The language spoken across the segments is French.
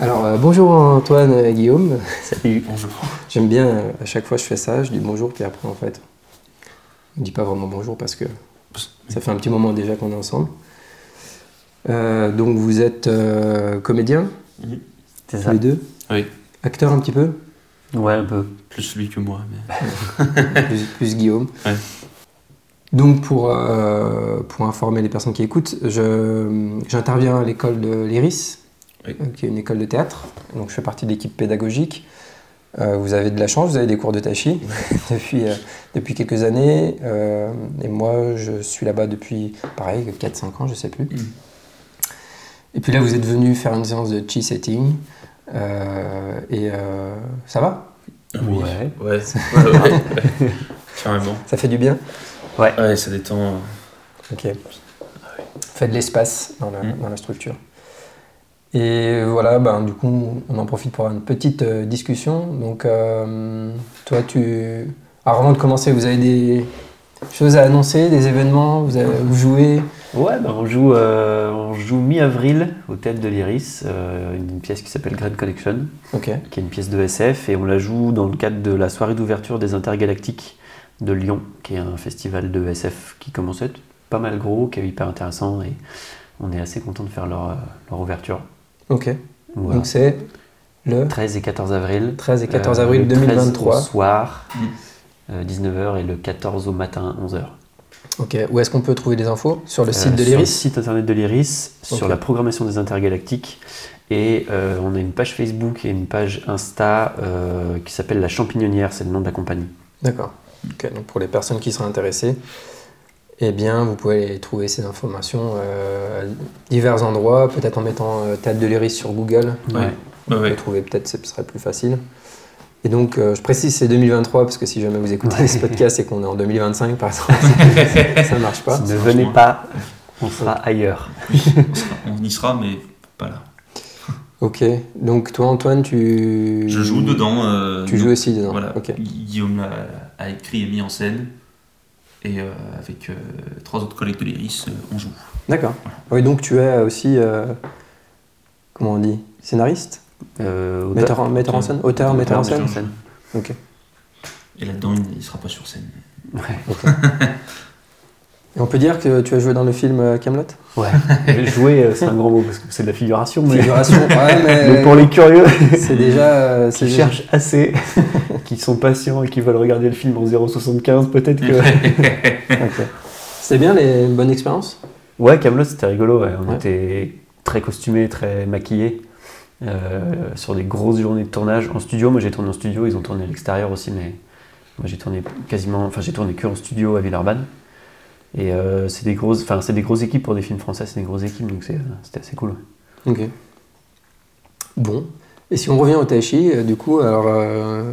Alors euh, bonjour Antoine et Guillaume. Salut. Bonjour. J'aime bien, euh, à chaque fois je fais ça, je dis bonjour puis après en fait, on ne dit pas vraiment bonjour parce que ça fait un petit moment déjà qu'on est ensemble. Euh, donc vous êtes euh, comédien, C'est tous ça les deux? Oui, Acteur un petit peu? Ouais, un peu. plus lui que moi. Mais... plus, plus Guillaume. Ouais. Donc pour, euh, pour informer les personnes qui écoutent, je- j'interviens à l'école de l'Iris, Oui. qui est une école de théâtre. Donc je fais partie de l'équipe pédagogique. Euh, vous avez de la chance, vous avez des cours de tai chi depuis, euh, depuis quelques années. Euh, et moi, je suis là-bas depuis, pareil, 4-5 ans, je sais plus. Mm. Et puis là, vous êtes venu faire une séance de chi setting. Euh, et euh, ça va? Ah oui. Ouais. Ouais, ouais, ouais, ouais. Carrément. Ça fait du bien? Ouais, ça détend. Ok. Fait de l'espace dans la, Mm. dans la structure. Et voilà, ben, du coup, on en profite pour une petite euh, discussion. Donc, euh, toi, tu. Alors, avant de commencer, vous avez des choses à annoncer, des événements, vous, avez- vous jouez? Ouais, bah, on joue, euh, on joue mi-avril au Théâtre de l'Iris, une pièce qui s'appelle Grand Connection, qui est une pièce de SF, et on la joue dans le cadre de la soirée d'ouverture des Intergalactiques de Lyon, qui est un festival de SF qui commence à être pas mal gros, qui est hyper intéressant, et on est assez content de faire leur, leur ouverture. Ok. Voilà. Donc, c'est le 13 et 14 avril. 13 et 14 Euh, avril le 13 2023. au soir, Mm. euh, 19h, et le 14 au matin, 11h. Ok. Où est-ce qu'on peut trouver des infos? Sur le site Euh, de Sur le l'Iris site internet de l'Iris, sur la programmation des intergalactiques. Et euh, on a une page Facebook et une page Insta qui s'appelle La Champignonnière, c'est le nom de la compagnie. D'accord. Ok, donc pour les personnes qui seraient intéressées, eh bien, vous pouvez trouver ces informations euh, à divers endroits, peut-être en mettant euh, Théâtre de l'Iris sur Google. Ouais. Vous ouais. pouvez trouver, peut-être ce serait plus facile. Et donc, euh, je précise, c'est 2023, parce que si jamais vous écoutez Ouais. ce podcast et qu'on est en 2025, par exemple, ça marche pas. ne venez pas, on sera ailleurs. Oui, on, sera- on y sera, mais pas là. Ok, donc toi, Antoine, tu... Je joue dedans. euh, Tu donc, joues aussi dedans Voilà. Ok. Guillaume a, a écrit et mis en scène. Et euh, avec euh, trois autres collègues de l'Iris, euh, on joue. D'accord. Oui, donc tu es aussi, euh, comment on dit, scénariste Euh, auteur- Metteur en, metteur en scène Auteur, metteur en scène. Ok. Et là-dedans, il ne sera pas sur scène. Ouais. Et on peut dire que tu as joué dans le film euh, Camelot? Ouais. Jouer, euh, c'est un grand mot parce que c'est de la figuration, mais, Figuration, ouais, mais, mais pour les curieux c'est déjà. euh, c'est qui déjà- cherchent assez, qui sont patients et qui veulent regarder le film en 0,75, peut-être que. Ok. C'est bien les bonnes expériences? Ouais, Camelot c'était rigolo. ouais. On Ouais. était très costumés, très maquillés euh, sur des grosses journées de tournage en studio. Moi j'ai tourné en studio, ils ont tourné à l'extérieur aussi, mais moi j'ai tourné quasiment, enfin j'ai tourné que en studio à Villeurbanne. Et euh, c'est des grosses, enfin c'est des grosses équipes pour des films français, c'est des grosses équipes, donc c'est- c'était assez cool. Ok. Bon. Et si on revient au Tai Chi, euh, du coup, alors. euh,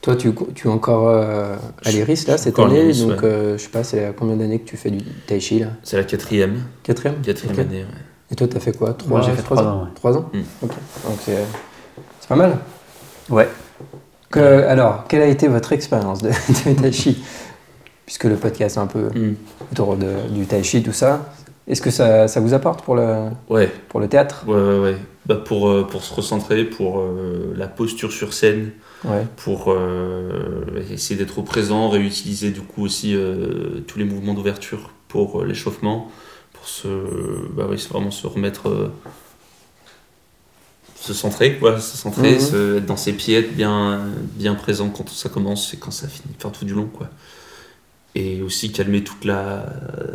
toi, tu, tu es encore euh, à l'Iris là cette année, donc ouais. euh, je sais pas, c'est combien d'années que tu fais du Tai Chi là? C'est la quatrième. Quatrième? Quatrième année, ouais. Et toi, t'as fait quoi? Trois, Moi, j'ai fait trois trois ans, ouais. Trois ans? Mm. Ok. Donc c'est c'est pas mal. Ouais. Que- alors, quelle a été votre expérience de, de Tai Chi? Puisque le podcast est un peu Mm. autour de- du Tai Chi, tout ça. Est-ce que ça, ça vous apporte pour le, Ouais, pour le théâtre? Ouais, ouais. ouais. Bah, pour, euh, pour se recentrer, pour euh, la posture sur scène, Ouais. pour euh, essayer d'être au présent, réutiliser du coup aussi tous les mouvements d'ouverture pour l'échauffement, pour se, bah oui, c'est vraiment se remettre, se centrer, quoi, se centrer, Mhm. se- être dans ses pieds, être bien, bien présent quand ça commence et quand ça finit, faire tout du long, quoi. Et aussi calmer toute la,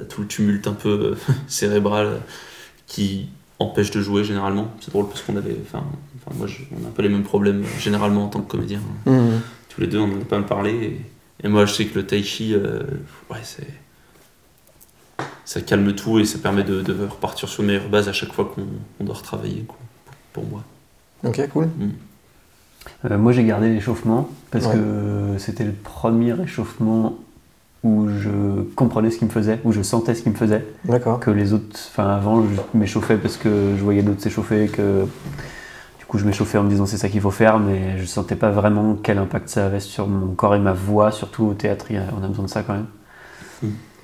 tout le tumulte un peu cérébral qui empêche de jouer généralement. C'est drôle parce qu'on avait, enfin, enfin moi, je- on a un peu les mêmes problèmes euh, généralement en tant que comédien. Mhm. Tous les deux, on en a pas mal parlé. Et, et moi, je sais que le tai chi, euh, ouais, c'est. Ça calme tout et ça permet de, de repartir sur meilleure base à chaque fois qu'on on doit retravailler, quoi, pour moi. Ok, cool. Euh, moi, j'ai gardé l'échauffement parce Ouais. que c'était le premier échauffement où je comprenais ce qu'il me faisait, où je sentais ce qu'il me faisait. D'accord. Que les autres, enfin avant, je m'échauffais parce que je voyais d'autres s'échauffer, que du coup, je m'échauffais en me disant c'est ça qu'il faut faire, mais je sentais pas vraiment quel impact ça avait sur mon corps et ma voix, surtout au théâtre. On a besoin de ça quand même.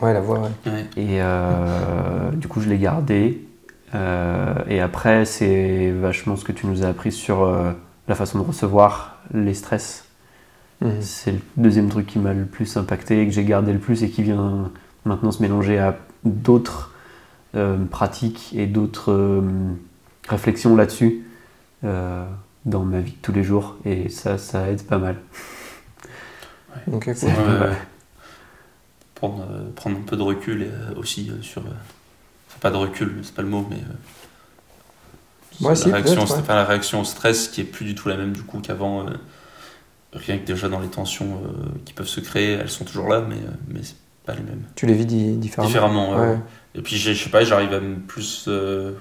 Ouais, la voix, ouais. Ouais. Et euh, du coup, je l'ai gardé. Euh, et après, c'est vachement ce que tu nous as appris sur euh, la façon de recevoir les stress. Mhm. C'est le deuxième truc qui m'a le plus impacté, que j'ai gardé le plus et qui vient maintenant se mélanger à d'autres euh, pratiques et d'autres euh, réflexions là-dessus euh, dans ma vie de tous les jours. Et ça, ça aide pas mal. Cool. Ouais, ouais. ouais. Prendre, euh, prendre un peu de recul et, euh, aussi euh, sur. euh, enfin, pas de recul, c'est pas le mot, mais. euh, Ouais, la si, réaction, la réaction au stress qui est plus du tout la même du coup qu'avant. Rien que déjà dans les tensions euh, qui peuvent se créer, elles sont toujours là, mais, euh, mais c'est pas les mêmes. Tu les vis di- différemment. Différemment. ouais. Et puis je sais pas, j'arrive à me plus. euh,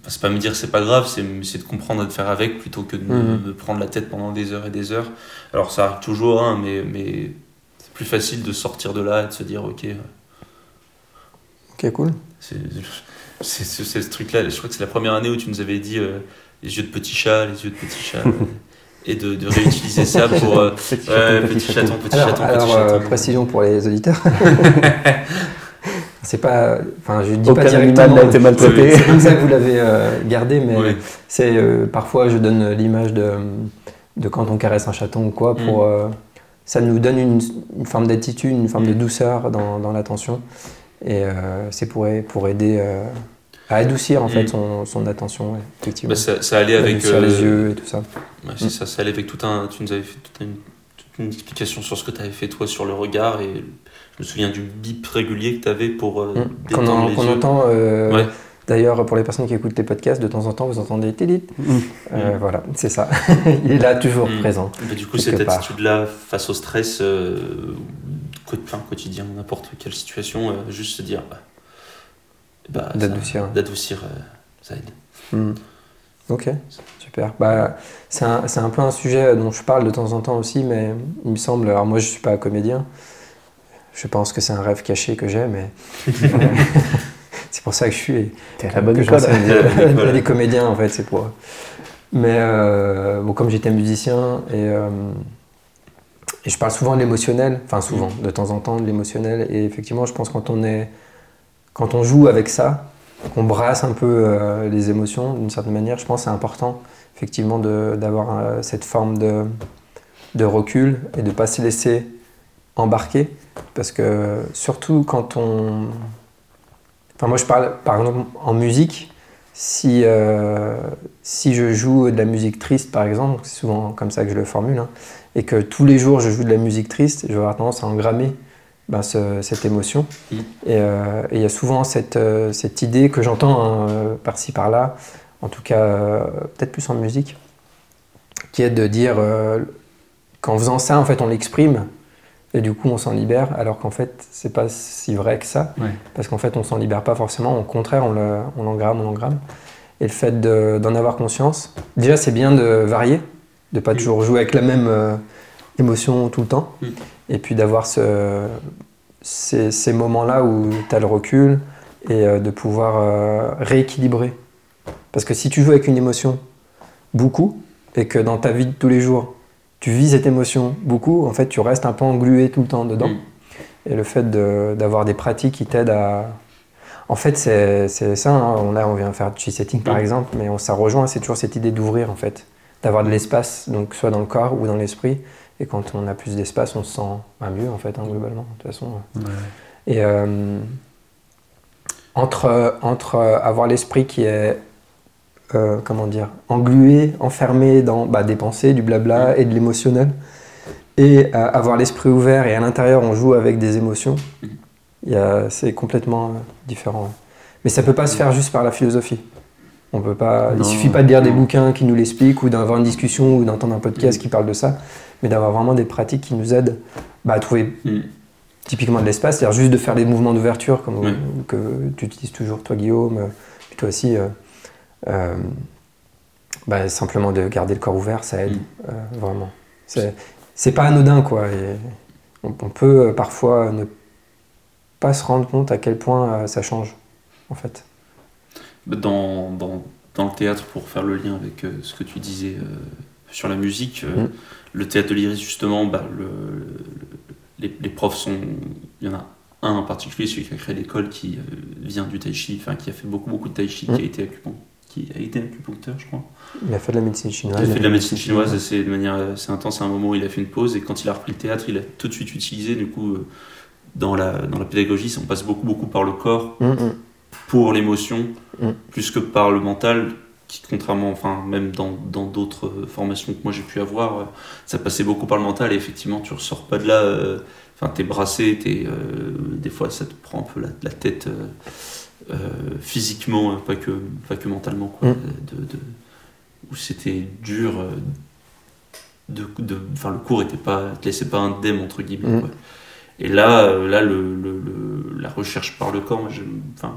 enfin, c'est pas me dire c'est pas grave, c'est de comprendre et de faire avec plutôt que de me, Mhm. me prendre la tête pendant des heures et des heures. Alors ça arrive toujours, hein, mais, mais c'est plus facile de sortir de là et de se dire ok, Ok, cool. c'est ce truc-là. Je crois que c'est la première année où tu nous avais dit euh, les yeux de petit chat, les yeux de petit chat. euh, et de, de réutiliser ça pour. euh, Petit ouais, chaton, petit chaton, petit Alors, chaton, alors, petit euh, chaton. précision pour les auditeurs. c'est pas. Enfin, je dis Aucun pas directement. n'a été maltraité. C'est comme ça que vous l'avez euh, gardé, mais Ouais. c'est euh, parfois je donne l'image de, de quand on caresse un chaton ou quoi pour. Mm. euh, ça nous donne une, une forme d'attitude, une forme de Mm. douceur dans, dans l'attention. Et euh, c'est pour, pour aider euh, à adoucir en fait Mm. son, son attention, ouais, effectivement. Bah, ça, ça allait avec. Adoucir euh, les yeux et tout ça. Ouais, c'est Mm. ça, ça allait avec tout un. Tu nous avais fait toute une, toute une explication sur ce que tu avais fait toi sur le regard et je me souviens du bip régulier que tu avais pour euh, Mm. Détendre en- les yeux. entend. euh, Ouais. D'ailleurs, pour les personnes qui écoutent les podcasts, de temps en temps, vous entendez télit. Mm. Euh, Voilà, c'est ça. Il est là, toujours présent. Mais du coup, cette attitude-là face au stress, euh, quotidien, n'importe quelle situation, euh, juste se dire. Bah, bah, D'adoucir. D'adoucir, euh, ça aide. Hmm. Ok, super. Bah, c'est un, c'est un peu un sujet dont je parle de temps en temps aussi, mais il me semble. Alors, moi, je suis pas comédien. Je pense que c'est un rêve caché que j'ai, mais. c'est pour ça que je suis. T'es à la bonne école. des, des comédiens, en fait, c'est pour. Mais euh, bon, comme j'étais musicien et. euh, et je parle souvent de l'émotionnel, enfin souvent, de temps en temps de l'émotionnel. Et effectivement, je pense quand on est, quand on joue avec ça, qu'on brasse un peu euh, les émotions d'une certaine manière, je pense que c'est important effectivement d'avoir euh, cette forme de, de recul et de ne pas se laisser embarquer. Parce que surtout quand on... Enfin moi je parle par exemple en musique, si, euh, si je joue de la musique triste par exemple, c'est souvent comme ça que je le formule, hein, et que tous les jours je joue de la musique triste, je vais avoir tendance à engrammer ben, ce- cette émotion. Mm. Et euh, et il y a souvent cette, euh, cette idée que j'entends hein, euh, par-ci par-là, en tout cas peut-être plus en musique, qui est de dire qu'en faisant ça, en fait, on l'exprime et du coup on s'en libère, alors qu'en fait c'est pas si vrai que ça, Ouais. parce qu'en fait on s'en libère pas forcément, au contraire on le- on l'engramme, on l'engramme. Et le fait de- d'en avoir conscience, déjà c'est bien de varier, de pas Mm. toujours jouer avec la même euh, émotion tout le temps, Mm. Et puis d'avoir ce, ces, ces moments-là où tu as le recul et euh, de pouvoir euh, rééquilibrer. Parce que si tu joues avec une émotion beaucoup, et que dans ta vie de tous les jours, tu vis cette émotion beaucoup, en fait tu restes un peu englué tout le temps dedans. Mm. Et le fait de- d'avoir des pratiques qui t'aident à... En fait, c'est c'est ça, hein. on, là, on vient faire du setting par Mm. exemple, mais on, ça rejoint, c'est toujours cette idée d'ouvrir en fait, d'avoir de l'espace, donc soit dans le corps ou dans l'esprit. Et quand on a plus d'espace, on se sent bah, mieux en fait, hein, globalement, de toute façon. Ouais. Et euh, entre, entre avoir l'esprit qui est, euh, comment dire, englué, enfermé dans bah, des pensées, du blabla et de l'émotionnel, et euh, avoir l'esprit ouvert et à l'intérieur on joue avec des émotions, Mhm. a- c'est complètement différent. Mais ça peut pas se faire juste par la philosophie. On peut pas, il suffit pas de lire des bouquins qui nous l'expliquent ou d'avoir une discussion ou d'entendre un podcast Mhm. qui parle de ça, mais d'avoir vraiment des pratiques qui nous aident bah, à trouver Mm. typiquement de l'espace, c'est-à-dire juste de faire des mouvements d'ouverture comme que tu utilises toujours toi Guillaume, euh, puis toi aussi. euh, euh, Bah, simplement de garder le corps ouvert, ça aide, Mm. euh, vraiment. C'est, pas anodin, quoi. et on, on peut euh, parfois ne pas se rendre compte à quel point euh, ça change, en fait. Dans, dans, dans le théâtre, pour faire le lien avec euh, ce que tu disais euh, sur la musique, euh, Mm. Le théâtre de l'Iris, justement, bah, le, le- les, les profs sont. Il y en a un en particulier, celui qui a créé l'école, qui euh, vient du tai chi, enfin qui a fait beaucoup, beaucoup de tai chi, Mm. qui, a été qui a été acupuncteur, je crois. Il a fait de la médecine chinoise. Il a fait de la médecine chinoise assez, de manière assez intense à un moment où il a fait une pause et quand il a repris le théâtre, il a tout de suite utilisé, du coup, euh, dans la, dans la pédagogie, on passe beaucoup, beaucoup par le corps Mm, mm. pour l'émotion, Mm. plus que par le mental, qui contrairement, enfin, même dans d'autres euh, formations que moi j'ai pu avoir, euh, ça passait beaucoup par le mental et effectivement, tu ressors pas de là, euh, enfin, t'es brassé, euh, des fois ça te prend un peu la, la tête euh, physiquement, euh, pas que, pas que mentalement, quoi, Mm. de, de- où c'était dur. de, de, le cours était pas, te laissait pas indemne entre guillemets. Mm. quoi. Et là, là le, le- le- la recherche par le corps, moi, enfin,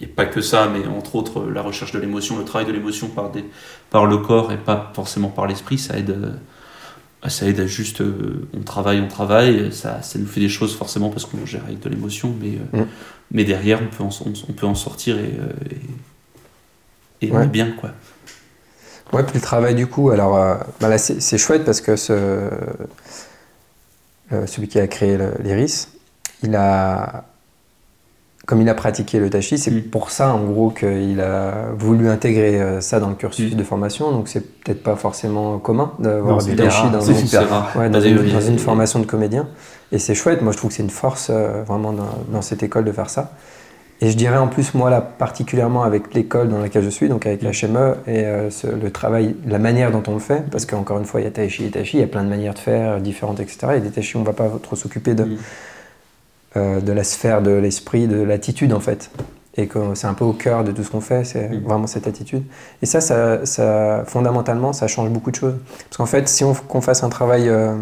il n'y a pas que ça, mais entre autres, euh, la recherche de l'émotion, le travail de l'émotion par, des, par le corps et pas forcément par l'esprit, ça aide, euh, ça aide à juste, euh, on travaille, on travaille, ça, ça nous fait des choses forcément parce qu'on gère avec de l'émotion, mais, Mm. mais derrière, on peut en, on, on peut en sortir et, et, on est bien, quoi. Ouais, puis le travail du coup, alors euh, bah là c'est chouette parce que ce, euh, celui qui a créé l'Iris, il a, comme il a pratiqué le tai chi, c'est Mm. pour ça en gros qu'il a voulu intégrer euh, ça dans le cursus Mm. de formation, donc c'est peut-être pas forcément commun d'avoir du c'est tai hyper chi rare. dans, ouais, une, dans une formation de comédien. Et c'est chouette, moi je trouve que c'est une force euh, vraiment dans, dans cette école de faire ça. Et je dirais en plus, moi là, particulièrement avec l'école dans laquelle je suis, donc avec Mm. l'HME, et euh, ce- le travail, la manière dont on le fait, parce qu'encore une fois, il y a Tai Chi et Tai Chi, il y a plein de manières de faire, différentes, etc. Il y a des Tai Chi, on ne va pas trop s'occuper de. Euh, de la sphère de l'esprit, de l'attitude en fait. Et que c'est un peu au cœur de tout ce qu'on fait, c'est Mm. vraiment cette attitude. Et ça, ça, ça, fondamentalement, ça change beaucoup de choses. Parce qu'en fait, si on qu'on fasse un travail euh,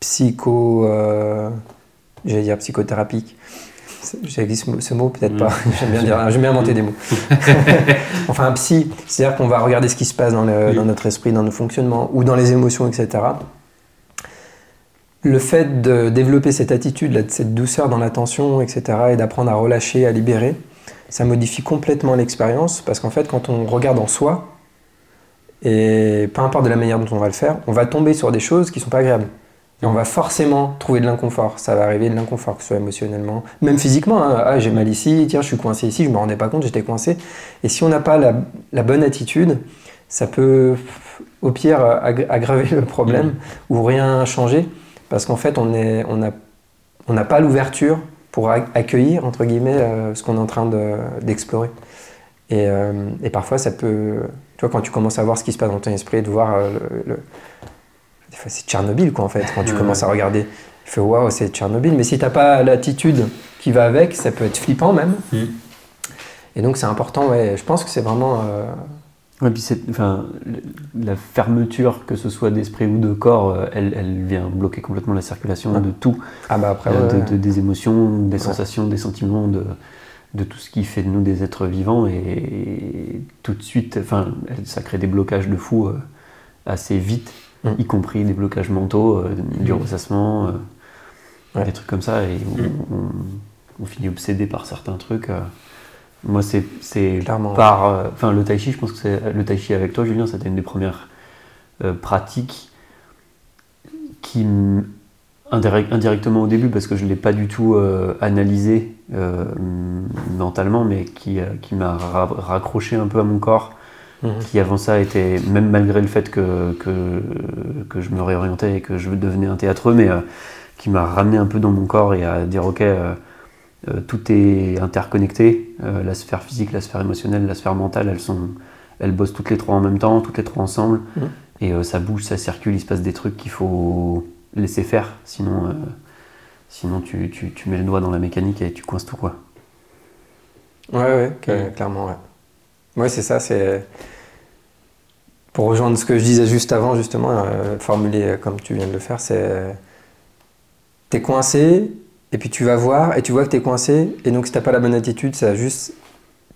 psycho, euh, j'allais dire psychothérapique, dit ce mot, peut-être Mm. pas, j'aime bien, dire- j'aime bien inventer des mots. enfin, un psy, c'est-à-dire qu'on va regarder ce qui se passe dans, le- dans notre esprit, dans nos fonctionnements, ou dans les émotions, etc. Le fait de développer cette attitude, cette douceur dans l'attention, etc., et d'apprendre à relâcher, à libérer, ça modifie complètement l'expérience, parce qu'en fait, quand on regarde en soi, et peu importe de la manière dont on va le faire, on va tomber sur des choses qui sont pas agréables. Et on va forcément trouver de l'inconfort. Ça va arriver de l'inconfort, que ce soit émotionnellement, même physiquement. hein. Ah, j'ai mal ici, tiens, je suis coincé ici, je me rendais pas compte, j'étais coincé. Et si on n'a pas la, bonne attitude, ça peut, au pire, ag- aggraver le problème ou rien changer. Parce qu'en fait, on n'a on pas l'ouverture pour ac- accueillir, entre guillemets, euh, ce qu'on est en train de- d'explorer. et, euh, et parfois, ça peut. Tu vois, quand tu commences à voir ce qui se passe dans ton esprit, de voir euh, le- le, des fois, c'est Tchernobyl, quoi, en fait. Quand tu commences à regarder, tu fais waouh, c'est Tchernobyl. Mais si t'as pas l'attitude qui va avec, ça peut être flippant même. Mm. Et donc, c'est important, ouais. Je pense que c'est vraiment. Ouais, puis enfin, la fermeture, que ce soit d'esprit ou de corps, euh, elle, elle vient bloquer complètement la circulation Ouais. de tout, Ah, bah après, Euh, ouais, de- des émotions, des Ouais. sensations, des sentiments, de, de tout ce qui fait de nous des êtres vivants. Et, tout de suite, enfin, ça crée des blocages de fou euh, assez vite, Mm. y compris des blocages mentaux, euh, du Mm. ressassement, des trucs comme ça. Et on, Mm. on- on finit obsédé par certains trucs. Moi, c'est c'est Clairement. par. euh, Enfin, le tai chi, je pense que c'est le tai chi avec toi, Julien, c'était une des premières euh, pratiques qui, indirect- indirectement au début, parce que je ne l'ai pas du tout euh, analysé euh, mentalement, mais qui, euh, qui m'a ra- raccroché un peu à mon corps, Mhm. qui avant ça était, même malgré le fait que, que, que je me réorientais et que je devenais un théâtreux, mais qui m'a ramené un peu dans mon corps et à dire ok, euh, tout est interconnecté, euh, la sphère physique, la sphère émotionnelle, la sphère mentale, elles sont, elles bossent toutes les trois en même temps, toutes les trois ensemble, Mhm. et euh, ça bouge, ça circule, il se passe des trucs qu'il faut laisser faire, sinon, sinon tu, tu, tu mets le doigt dans la mécanique et tu coinces tout quoi. Ouais, ouais, cla- Ouais. clairement, ouais. Ouais, c'est ça, c'est. Pour rejoindre ce que je disais juste avant, justement, formuler comme tu viens de le faire, c'est. T'es coincé, et puis tu vas voir, et tu vois que t'es coincé, et donc si t'as pas la bonne attitude, ça juste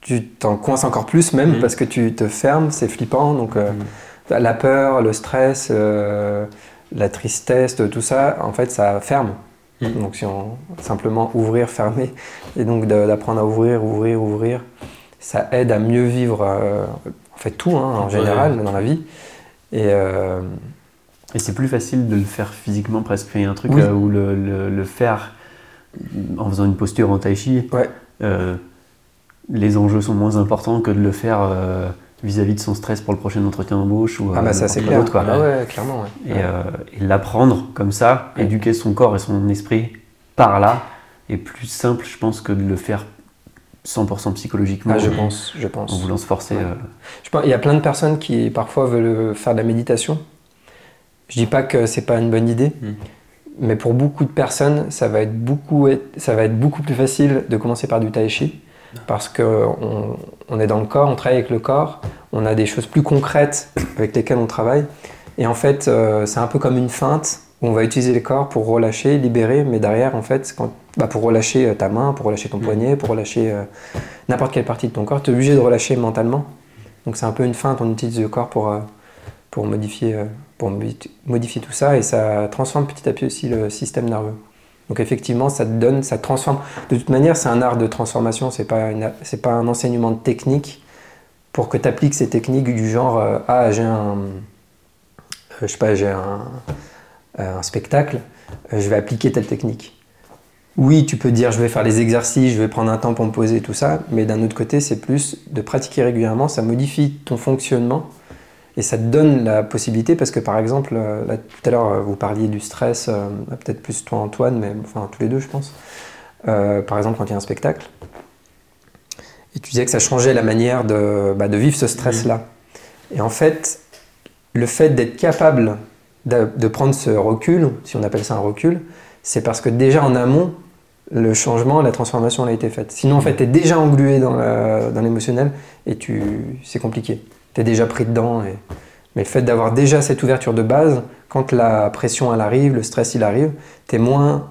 tu t'en coinces encore plus même Mhm. parce que tu te fermes, c'est flippant. Donc euh, la peur, le stress, euh, la tristesse, tout ça, en fait, ça ferme. Mhm. Donc si on simplement ouvrir, fermer, et donc d'apprendre à ouvrir, ouvrir, ouvrir, ça aide à mieux vivre, euh, en fait tout hein, en Ouais. général dans la vie. Et euh, Et c'est plus facile de le faire physiquement presque. Il y a un truc Oui. euh, où le, le- le faire en faisant une posture en tai chi, Ouais. euh, les enjeux sont moins importants que de le faire euh, vis-à-vis de son stress pour le prochain entretien d'embauche ou ah euh, bah ça c'est clair. quoi. Ah ouais, clairement. ouais. Et, euh, et l'apprendre comme ça, Ouais. éduquer son corps et son esprit par là, est plus simple, je pense, que de le faire 100% psychologiquement Ah, je en- pense, je pense. en voulant se forcer. Ouais. euh, Je pense- Il y a plein de personnes qui parfois veulent faire de la méditation. Je dis pas que c'est pas une bonne idée, Mm. Mais pour beaucoup de personnes, ça va être beaucoup, ça va être beaucoup plus facile de commencer par du tai chi parce que on, on est dans le corps, on travaille avec le corps, on a des choses plus concrètes avec lesquelles on travaille. Et en fait, euh, c'est un peu comme une feinte où on va utiliser le corps pour relâcher, libérer, mais derrière, en fait, quand, bah, pour relâcher euh, ta main, pour relâcher ton Mm. poignet, pour relâcher euh, n'importe quelle partie de ton corps, tu es obligé de relâcher mentalement. Donc c'est un peu une feinte, on utilise le corps pour, euh, pour, modifier, pour modi- modifier tout ça et ça transforme petit à petit aussi le système nerveux. Donc effectivement, ça donne, ça transforme. De toute manière, c'est un art de transformation, c'est pas, pas un enseignement de technique pour que tu appliques ces techniques du genre euh, ah j'ai un, euh, je sais pas, j'ai un, euh, spectacle, je vais appliquer telle technique. Oui, tu peux dire je vais faire les exercices, je vais prendre un temps pour me poser, tout ça, mais d'un autre côté, c'est plus de pratiquer régulièrement, ça modifie ton fonctionnement et ça te donne la possibilité, parce que par exemple, euh, là, tout à l'heure, euh, vous parliez du stress, euh, peut-être plus toi Antoine, mais enfin tous les deux, je pense. Euh, par exemple, quand il y a un spectacle, et tu disais que ça changeait la manière de, bah, de vivre ce stress-là. Et en fait, le fait d'être capable de, de prendre ce recul, si on appelle ça un recul, c'est parce que déjà en amont, le changement, la transformation elle a été faite. Sinon, en fait, tu es déjà englué dans l'émotionnel et tu, c'est compliqué. Tu es déjà pris dedans. Et... Mais le fait d'avoir déjà cette ouverture de base, quand la pression elle arrive, le stress il arrive, tu es moins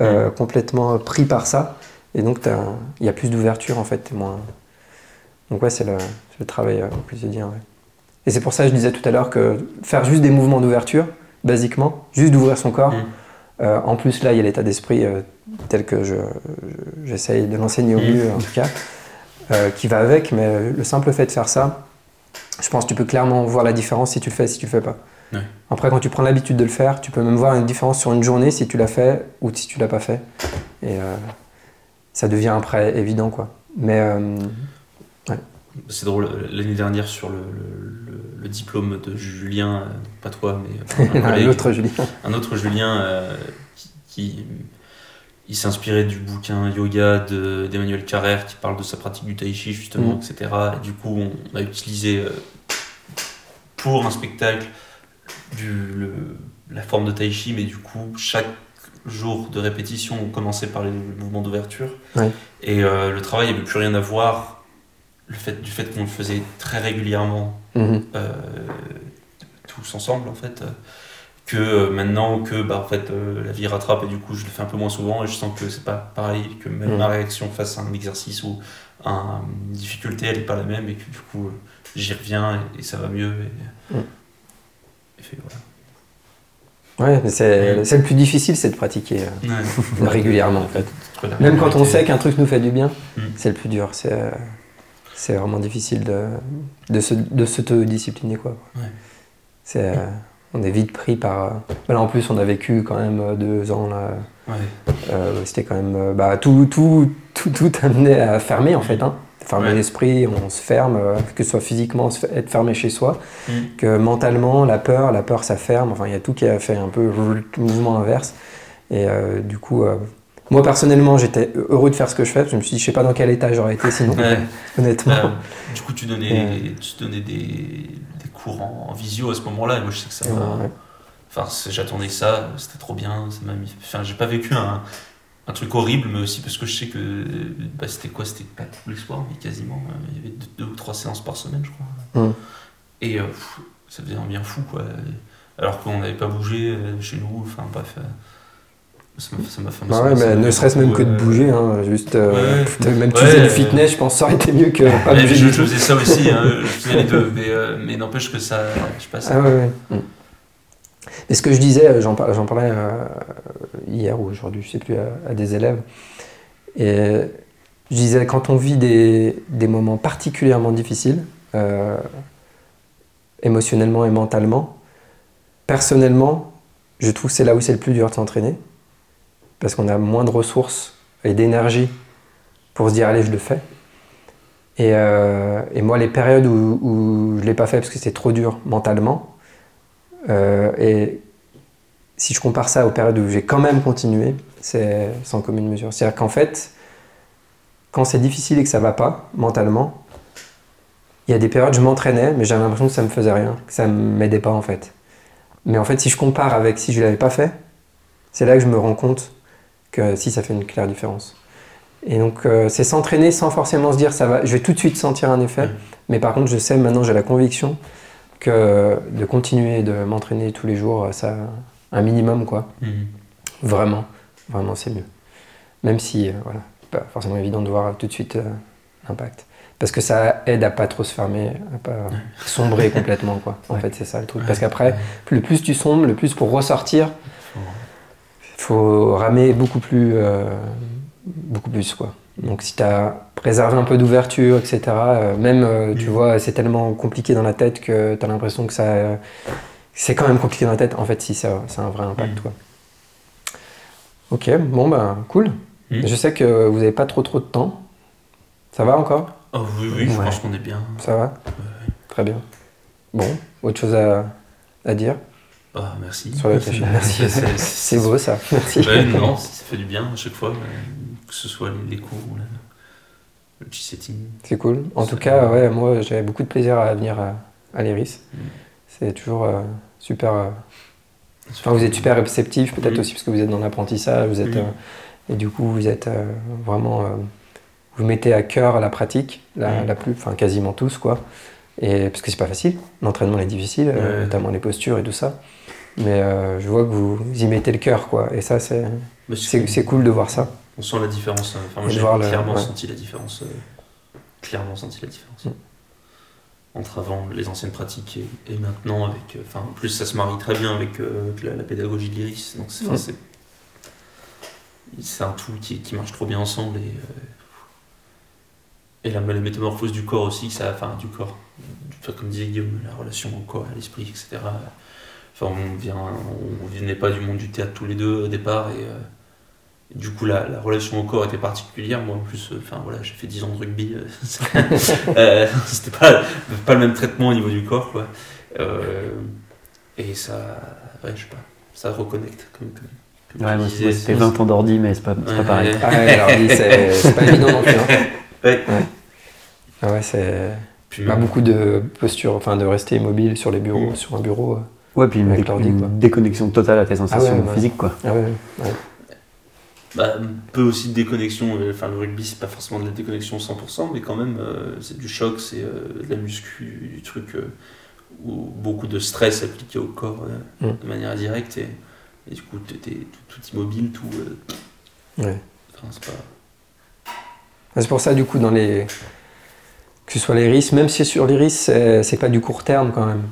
euh, complètement pris par ça. Et donc, il y a plus d'ouverture en fait. t'es moins... Donc, ouais, c'est le, travail euh, au quotidien. ouais. Et c'est pour ça que je disais tout à l'heure que faire juste des mouvements d'ouverture, basiquement, juste d'ouvrir son corps, Mm. euh, en plus là, il y a l'état d'esprit euh, tel que je, je- j'essaye de l'enseigner au Mm. mieux, en tout cas, euh, qui va avec. Mais le simple fait de faire ça, je pense que tu peux clairement voir la différence si tu le fais si tu le fais pas. Ouais. Après, quand tu prends l'habitude de le faire, tu peux même voir une différence sur une journée si tu l'as fait ou si tu l'as pas fait. Et euh, ça devient après évident, quoi. Mais euh, C'est drôle, l'année dernière sur le, le- le- le diplôme de Julien, euh, pas toi, mais un collègue, l'autre Julien. un autre Julien euh, qui, qui- il s'est inspiré du bouquin Yoga de- d'Emmanuel Carrère qui parle de sa pratique du tai chi justement, Mhm. etc. Et du coup, on a utilisé euh, pour un spectacle du, le- la forme de tai chi, mais du coup, chaque jour de répétition, on commençait par les mouvements d'ouverture. Ouais. Et euh, le travail n'avait plus rien à voir le fait, du fait qu'on le faisait très régulièrement Mhm. euh, tous ensemble en fait que maintenant que bah, en fait euh, la vie rattrape et du coup je le fais un peu moins souvent et je sens que c'est pas pareil que même ma réaction face à un exercice ou à une difficulté elle est pas la même et que du coup j'y reviens et, et ça va mieux et, Mm. et fait, Ouais, mais c'est, c'est le plus difficile, c'est de pratiquer euh, voilà. Ouais. régulièrement, en fait. Même quand on sait qu'un truc nous fait du bien, Mm. c'est le plus dur. C'est, euh, c'est vraiment difficile de, de, se, de s'autodiscipliner, quoi. Ouais. C'est, euh, on est vite pris par. euh, bah là, en plus, on a vécu quand même euh, deux ans là. Ouais. Euh, c'était quand même. bah, tout, tout, tout, tout amené à fermer, en fait. Hein. Fermer Ouais. l'esprit, on se ferme, que ce soit physiquement, être fermé chez soi, Mm. que mentalement, la peur, la peur, ça ferme. Enfin, il y a tout qui a fait un peu le mouvement inverse. Et euh, du coup, euh, moi personnellement, j'étais heureux de faire ce que je fais. parce que Je me suis dit, je sais pas dans quel état j'aurais été sinon, Ouais. honnêtement. Du coup tu donnais, tu donnais des cours en, en visio à ce moment-là et moi je sais que ça ouais. Enfin, j'attendais ça, c'était trop bien, ça m'a mis... Enfin, j'ai pas vécu un, un truc horrible, mais aussi parce que je sais que... Bah, c'était quoi C'était pas tous les soirs, mais quasiment. euh, Il y avait deux, deux ou trois séances par semaine, je crois. Mm. Et euh, pff, ça faisait un bien fou, quoi. Alors qu'on n'avait pas bougé euh, chez nous, enfin bref. Ça m'a- fait- Bah ouais, mais m'a ne serait-ce même que de beaucoup, euh, bouger, hein, juste. euh, Ouais. putain, même tu Ouais, faisais du fitness, je pense que ça aurait été mieux que pas bouger je, je faisais ça aussi, hein, je faisais les deux, mais, euh, mais n'empêche que ça, je sais pas, ça- Ah ouais, ouais. Mm. Et ce que je disais, euh, j'en par- j'en parlais euh, hier ou aujourd'hui, je sais plus, à, à des élèves. Et je disais, quand on vit des, des moments particulièrement difficiles, émotionnellement et mentalement, personnellement, je trouve que c'est là où c'est le plus dur de s'entraîner. Parce qu'on a moins de ressources et d'énergie pour se dire, allez, je le fais. Et, euh, moi, les périodes où, je ne l'ai pas fait parce que c'était trop dur mentalement, euh, et si je compare ça aux périodes où j'ai quand même continué, c'est sans commune mesure. C'est-à-dire qu'en fait, quand c'est difficile et que ça va pas mentalement, il y a des périodes où je m'entraînais, mais j'avais l'impression que ça me faisait rien, que ça m'aidait pas en fait. Mais en fait, si je compare avec si je l'avais pas fait, c'est là que je me rends compte que si ça fait une claire différence. Et donc, euh, c'est s'entraîner sans forcément se dire ça va, je vais tout de suite sentir un effet. Ouais. Mais par contre, je sais maintenant, j'ai la conviction que de continuer de m'entraîner tous les jours, ça, un minimum quoi. Mhm. Vraiment, vraiment, c'est mieux. Même si, euh, voilà, pas forcément évident de voir tout de suite euh, l'impact. Parce que ça aide à pas trop se fermer, à pas sombrer complètement, quoi. En Ouais. fait, c'est ça le truc. Parce qu'après, le plus tu sombres, le plus pour ressortir, Faut- il faut ramer beaucoup plus, euh, beaucoup plus, quoi. Donc si tu as préservé un peu d'ouverture, etc., euh, même, euh, tu Mm. vois, c'est tellement compliqué dans la tête que tu as l'impression que ça... c'est quand même compliqué dans la tête. En fait, si, ça, a un vrai impact, Mm. quoi. Ok, bon, ben, cool. Mm. Je sais que vous n'avez pas trop trop de temps. Ça va encore? Oh oui, oui, je Ouais. pense qu'on est bien. Ça va? Très bien. Bon, autre chose à, à dire? Ah, merci. sur la tâche Merci. C'est- beau ça. Merci. Ouais, non, ça fait du bien à chaque fois, euh, que ce soit les, cours ou la- le petit setting. C'est cool. En tout cas, ouais, moi j'avais beaucoup de plaisir à venir à, à l'Iris. Mm. C'est toujours euh, super. euh, Enfin, vous êtes super réceptif, peut-être Mm. aussi parce que vous êtes dans l'apprentissage, vous êtes Mm. euh, et du coup vous êtes vraiment, vous mettez à cœur la pratique, la, Mm. la plus, enfin quasiment tous quoi. Et parce que c'est pas facile, l'entraînement est difficile, notamment les postures et tout ça. Mais euh, je vois que vous, vous y mettez le cœur quoi, et ça c'est Mais c'est cool de voir ça. On sent la différence. euh, Enfin, moi, j'ai le- clairement ouais. senti la différence. euh, clairement senti la différence. Mm. Entre avant les anciennes pratiques et, et maintenant avec. euh, Enfin, en plus, ça se marie très bien avec, euh, la, la pédagogie de l'IRIS. Donc, c'est, Mm. c'est, un tout qui, qui marche trop bien ensemble. Et, euh, et la, la métamorphose du corps aussi, ça, enfin, du corps. Comme disait Guillaume, la relation au corps, à l'esprit, etc. Enfin, on vient, on venait pas du monde du théâtre tous les deux au départ et, euh, et du coup la, la relation au corps était particulière. Moi en plus, euh, enfin voilà, j'ai fait 10 ans de rugby, euh, euh, c'était pas, pas le même traitement au niveau du corps quoi. Euh, et ça, ouais, je sais pas, ça reconnecte comme, comme, comme Ouais, tu moi, disais, moi, c'était c'est- 20 ans d'ordi, mais c'est pas, c'est pas pareil. Ah ouais, c'est c'est pas évident non plus. hein. Ouais. Ah ouais, c'est Puis pas même- beaucoup de posture, enfin de rester immobile sur les bureaux, Mm. sur un bureau. Ouais, puis une, dé- une déconnexion totale à tes sensations Ah ouais, ouais. physiques, quoi. Ah ouais, ouais. Bah, un peu aussi de déconnexion. euh, Enfin, le rugby, c'est pas forcément de la déconnexion 100%, mais quand même, euh, c'est du choc, c'est euh, de la muscu, du truc euh, où beaucoup de stress appliqué au corps euh, Mm. de manière directe. Et, et du coup, t'es tout, tout immobile, tout. euh, Ouais. Enfin, c'est pas. C'est pour ça, du coup, dans les. Que ce soit l'iris, même si sur l'iris, c'est c'est pas du court terme quand même.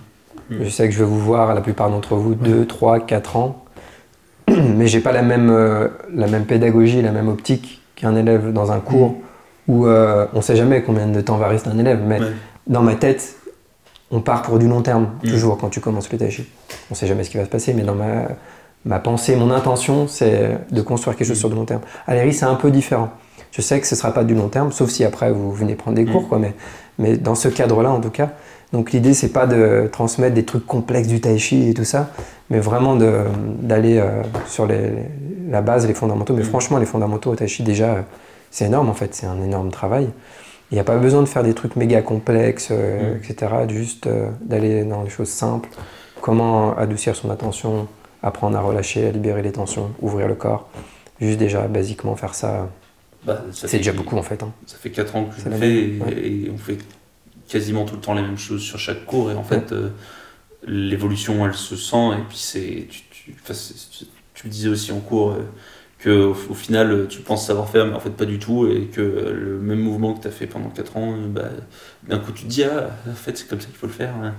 Mm. Je sais que je vais vous voir, la plupart d'entre vous, 2, 3, 4 ans. Mais j'ai pas la même, euh, la même pédagogie, la même optique qu'un élève dans un cours où euh, on sait jamais combien de temps va rester un élève. Mais Ouais. dans ma tête, on part pour du long terme, Mm. toujours quand tu commences le tai chi. On sait jamais ce qui va se passer, mais dans ma, ma pensée, mon intention, c'est de construire quelque chose Mm. sur du long terme. À l'IRI, c'est un peu différent. Je sais que ce sera pas du long terme, sauf si après vous venez prendre des cours, Mm. quoi, mais, mais dans ce cadre-là, en tout cas. Donc l'idée, c'est pas de transmettre des trucs complexes du tai chi et tout ça, mais vraiment d'aller euh, sur les- la base, les fondamentaux. Mais Mm. franchement, les fondamentaux au tai chi, déjà, euh, c'est énorme en fait, c'est un énorme travail. Il n'y a pas besoin de faire des trucs méga complexes, euh, Mm. etc. Juste euh, d'aller dans les choses simples. Comment adoucir son attention, apprendre à relâcher, à libérer les tensions, ouvrir le corps. Juste déjà, basiquement, faire ça, Bah, ça c'est déjà beaucoup en fait. hein. Ça fait 4 ans que je le fais et on fait quasiment tout le temps les mêmes choses sur chaque cours et en fait euh, l'évolution elle se sent et puis c'est tu, tu, tu- me disais aussi en cours euh, que au, au final euh, tu penses savoir faire mais en fait pas du tout et que euh, le même mouvement que tu as fait pendant 4 ans bah, d'un coup tu te dis ah en fait c'est comme ça qu'il faut le faire hein.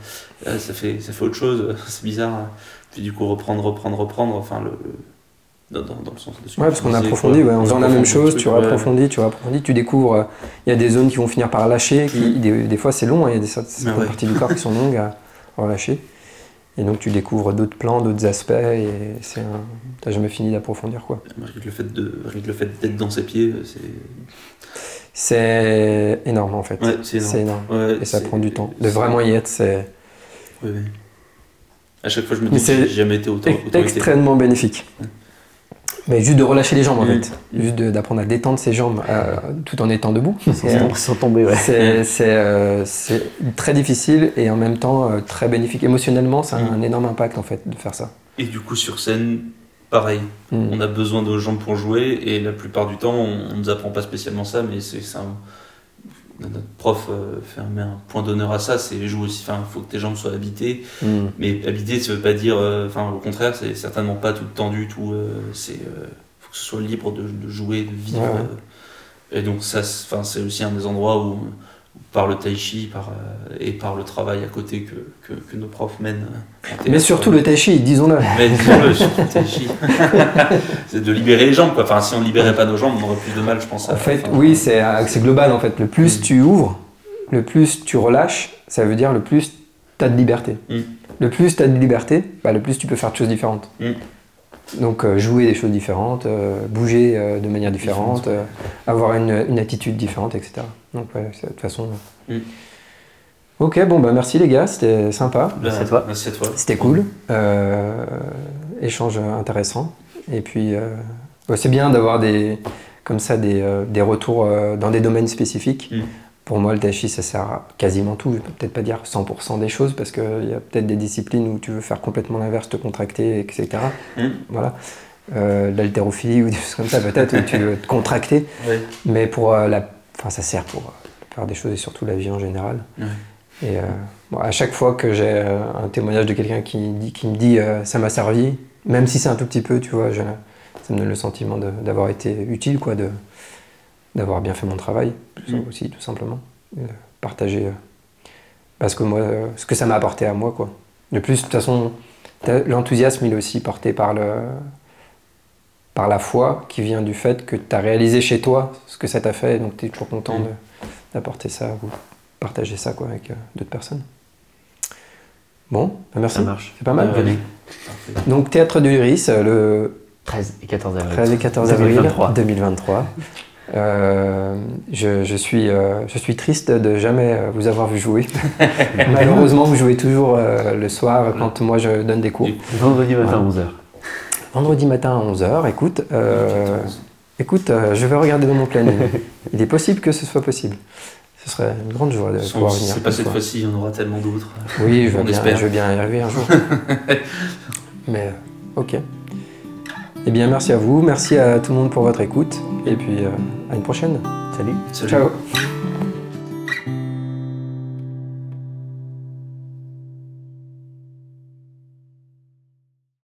Ça fait ça fait autre chose c'est bizarre hein. puis du coup reprendre reprendre reprendre enfin le dans, dans le sens de ce que Ouais, parce qu'on approfondit, ouais, en On faisant la même chose, truc, tu ouais. approfondis, tu approfondis, tu découvres, euh, il y a des zones qui vont finir par lâcher, qui, Mm. des, des fois c'est long, hein, il y a des certaines ouais. parties du corps qui sont longues à relâcher. Et donc tu découvres d'autres plans, d'autres aspects, et c'est un... t'as jamais fini d'approfondir quoi. Le fait de le fait d'être dans ses pieds c'est C'est énorme en fait. c'est énorme. Et ça prend du temps. De vraiment y être, c'est Ouais, ouais. À chaque fois, je me dis que j'ai jamais été autant. ex- autant été. extrêmement bénéfique. Mais juste de relâcher les jambes en fait. Juste d'apprendre à détendre ses jambes euh, tout en étant debout. C'est- Sans, sans tomber, ouais. C'est euh, c'est très difficile et en même temps euh, très bénéfique. Émotionnellement, ça a Mm. un énorme impact en fait de faire ça. Et du coup, sur scène, pareil. Mm. On a besoin de nos jambes pour jouer et la plupart du temps, on, on nous apprend pas spécialement ça, mais c'est c'est un. Notre prof euh, fait un, met un point d'honneur à ça, c'est joue aussi. Enfin, faut que tes jambes soient habitées, Mm. mais habitées, ça veut pas dire. euh, Enfin, au contraire, c'est certainement pas tout tendu, tout. euh, c'est euh, faut que ce soit libre de, de jouer, de vivre. Ouais, et donc ça, c'est enfin, c'est aussi un des endroits où par le tai chi, par euh, et par le travail à côté que, que, que nos profs mènent. en Mais surtout le tai chi, disons-le. Mais disons-le, surtout le tai chi. c'est de libérer les jambes, quoi. Enfin, si on libérait pas nos jambes, on aurait plus de mal, je pense. à- En fait, enfin, oui, c'est global en fait. Le plus Mm. tu ouvres, le plus tu relâches, ça veut dire le plus tu as de liberté. Mm. Le plus tu as de liberté, bah, le plus tu peux faire de choses différentes. Mm. Donc euh, jouer des choses différentes, euh, bouger de manière différente, avoir une, une attitude différente, etc. Donc ouais, de toute façon. Mm. Ok, bon bah merci les gars, c'était sympa. Merci à toi. Merci à toi. C'était cool. Euh, échange intéressant. Et puis, euh, ouais, c'est bien d'avoir des, comme ça des, euh, des retours dans des domaines spécifiques. Mm. Pour moi, le tai chi, ça sert à quasiment tout. Je peux peut-être pas dire 100% des choses parce qu'il y a peut-être des disciplines où tu veux faire complètement l'inverse, te contracter, etc. Mm. Voilà. Euh, L'haltérophilie ou des choses comme ça, peut-être, où tu veux te contracter. Mais pour euh, la. Enfin, ça sert pour euh, faire des choses et surtout la vie en général. Ouais. Et euh, bon, à chaque fois que j'ai euh, un témoignage de quelqu'un qui, dit- qui me dit euh, ça m'a servi, même si c'est un tout petit peu, tu vois, je- ça me donne le sentiment d'avoir été utile, quoi, de d'avoir bien fait mon travail, Mm. aussi, tout simplement. De partager euh, parce que moi, ce que ça m'a apporté à moi, quoi. De plus, de toute façon, l'enthousiasme, il est aussi porté par le par la foi qui vient du fait que tu as réalisé chez toi ce que ça t'a fait, donc tu es toujours content Mm. de- d'apporter ça ou partager ça quoi, avec euh, d'autres personnes. Bon, bah merci. Ça marche. C'est pas mal. Donc Théâtre du Iris, euh, le 13 et 14 avril. 13 et 14 avril 2023. 2023. Euh, je, je suis, euh, je suis triste de jamais vous avoir vu jouer. Malheureusement, vous jouez toujours euh, le soir quand moi je donne des cours. Vendredi matin, Voilà. 11h. Vendredi matin à 11h, écoute, euh, écoute euh, je vais regarder dans mon planning. Il est possible que ce soit possible. Ce serait une grande joie de Sans- pouvoir venir. C'est pas ce cette fois-ci, il y en aura tellement d'autres. Oui, je veux, On bien, espère. je veux bien y arriver un jour. Mais euh, ok. Eh bien, merci à vous, merci à tout le monde pour votre écoute, et puis euh, à une prochaine. Salut. Salut. Ciao